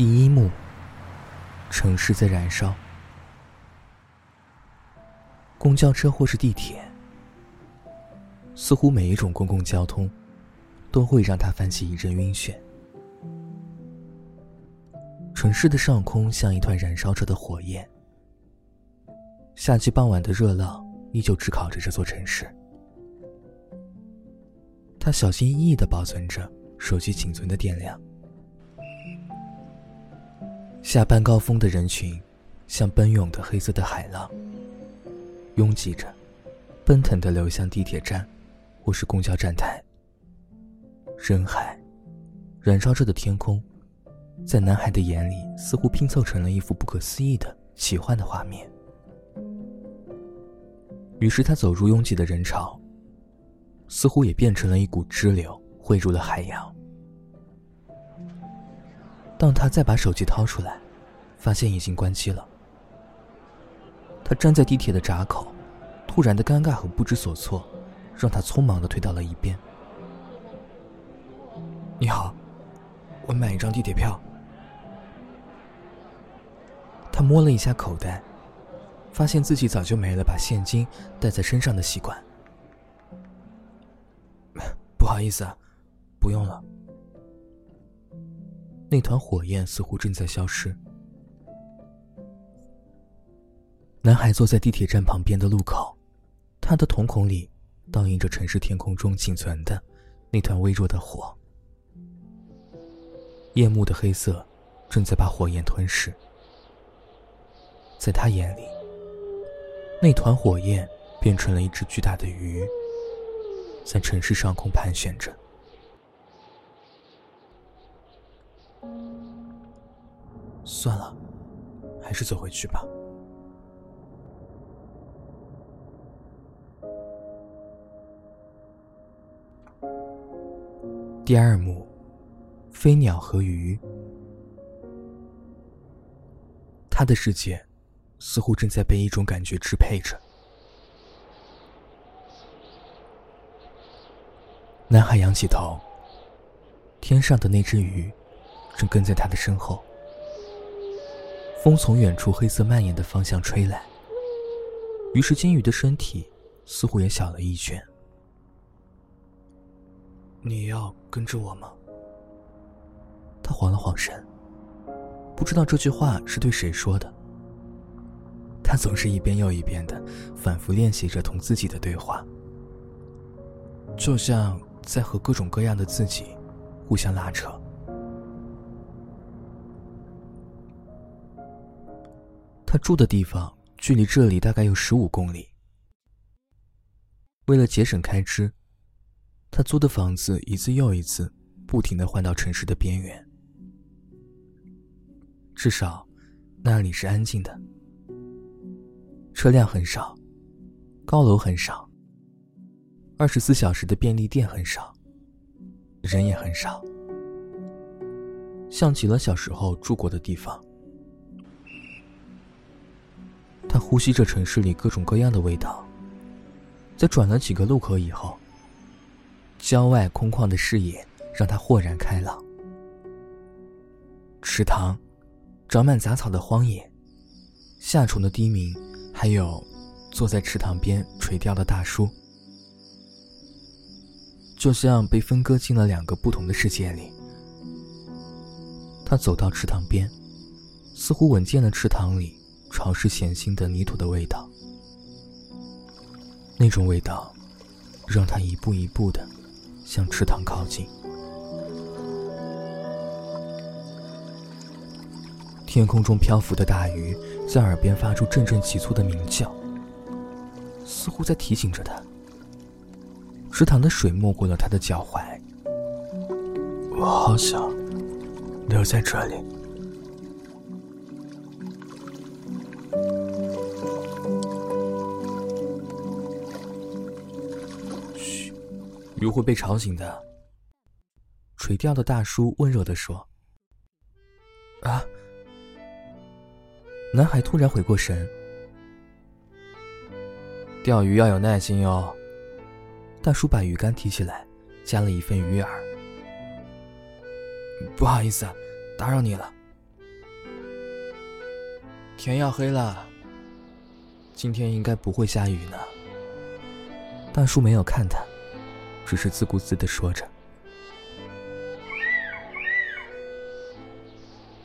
第一幕，城市在燃烧。公交车或是地铁，似乎每一种公共交通，都会让他泛起一阵晕眩。城市的上空像一团燃烧着的火焰。夏季傍晚的热浪依旧炙烤着这座城市。他小心翼翼的保存着手机仅存的电量。下班高峰的人群，像奔涌的黑色的海浪，拥挤着，奔腾的流向地铁站，或是公交站台。人海，燃烧着的天空，在男孩的眼里，似乎拼凑成了一幅不可思议的奇幻的画面。于是他走入拥挤的人潮，似乎也变成了一股支流，汇入了海洋。当他再把手机掏出来，发现已经关机了。他站在地铁的闸口，突然的尴尬和不知所措，让他匆忙的退到了一边。你好，我买一张地铁票。他摸了一下口袋。发现自己早就没了把现金带在身上的习惯。不好意思，不用了。那团火焰似乎正在消失。男孩坐在地铁站旁边的路口，他的瞳孔里倒映着城市天空中仅存的那团微弱的火。夜幕的黑色正在把火焰吞噬，在他眼里。那团火焰变成了一只巨大的鱼，在城市上空盘旋着。算了，还是走回去吧。第二幕，飞鸟和鱼。他的世界。似乎正在被一种感觉支配着。男孩仰起头，天上的那只鱼正跟在他的身后。风从远处黑色蔓延的方向吹来，于是金鱼的身体似乎也小了一圈。你要跟着我吗？他晃了晃神，不知道这句话是对谁说的。他总是一遍又一遍的反复练习着同自己的对话，就像在和各种各样的自己互相拉扯。他住的地方距离这里大概有十五公里。为了节省开支，他租的房子一次又一次不停的换到城市的边缘，至少那里是安静的。车辆很少，高楼很少，二十四小时的便利店很少，人也很少，像极了小时候住过的地方。呼吸着城市里各种各样的味道，在转了几个路口以后，郊外空旷的视野让他豁然开朗。池塘，长满杂草的荒野，夏虫的低鸣。还有，坐在池塘边垂钓的大叔，就像被分割进了两个不同的世界里。他走到池塘边，似乎闻见了池塘里潮湿咸腥的泥土的味道。那种味道，让他一步一步的向池塘靠近。天空中漂浮的大鱼在耳边发出阵阵急促的鸣叫，似乎在提醒着他。池塘的水没过了他的脚踝，我好想留在这里。鱼会被吵醒的。垂钓的大叔温柔地说：“啊。”男孩突然回过神，钓鱼要有耐心哟。大叔把鱼竿提起来，加了一份鱼饵。不好意思，打扰你了。天要黑了，今天应该不会下雨呢。大叔没有看他，只是自顾自的说着。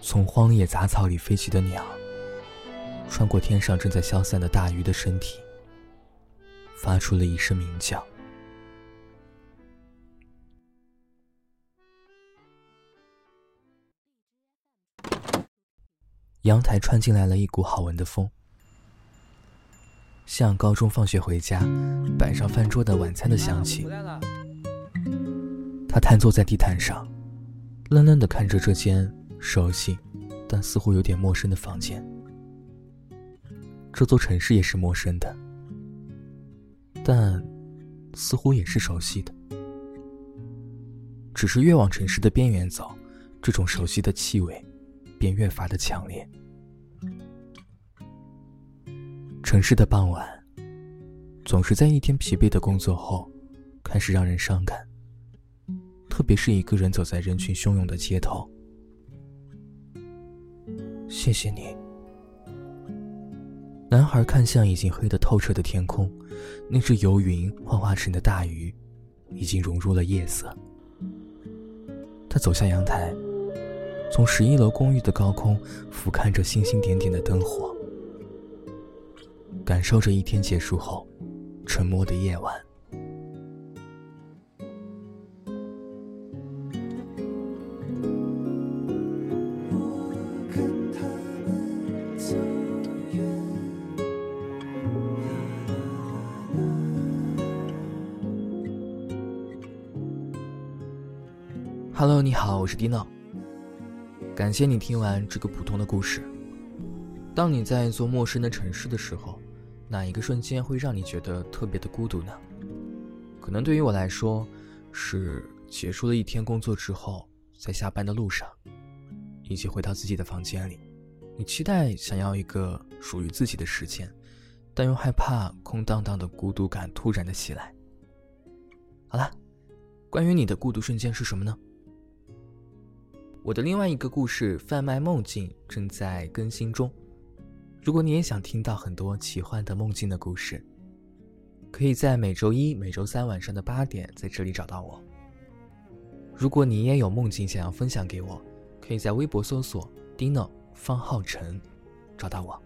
从荒野杂草里飞起的鸟，穿过天上正在消散的大鱼的身体，发出了一声鸣叫。阳台穿进来了一股好闻的风，像高中放学回家摆上饭桌的晚餐的香气。他瘫坐在地毯上，愣愣的看着这间熟悉但似乎有点陌生的房间。这座城市也是陌生的，但似乎也是熟悉的。只是越往城市的边缘走，这种熟悉的气味。便越发的强烈。城市的傍晚，总是在一天疲惫的工作后，开始让人伤感。特别是一个人走在人群汹涌的街头。谢谢你。男孩看向已经黑得透彻的天空，那只由云幻化成的大鱼，已经融入了夜色。他走下阳台。从十一楼公寓的高空俯瞰着星星点点的灯火，感受着一天结束后沉默的夜晚。Hello，你好，我是 Dino。感谢你听完这个普通的故事。当你在一座陌生的城市的时候，哪一个瞬间会让你觉得特别的孤独呢？可能对于我来说，是结束了一天工作之后，在下班的路上，以及回到自己的房间里，你期待想要一个属于自己的时间，但又害怕空荡荡的孤独感突然的袭来。好了，关于你的孤独瞬间是什么呢？我的另外一个故事《贩卖梦境》正在更新中。如果你也想听到很多奇幻的梦境的故事，可以在每周一、每周三晚上的八点在这里找到我。如果你也有梦境想要分享给我，可以在微博搜索 “Dino 方浩辰”找到我。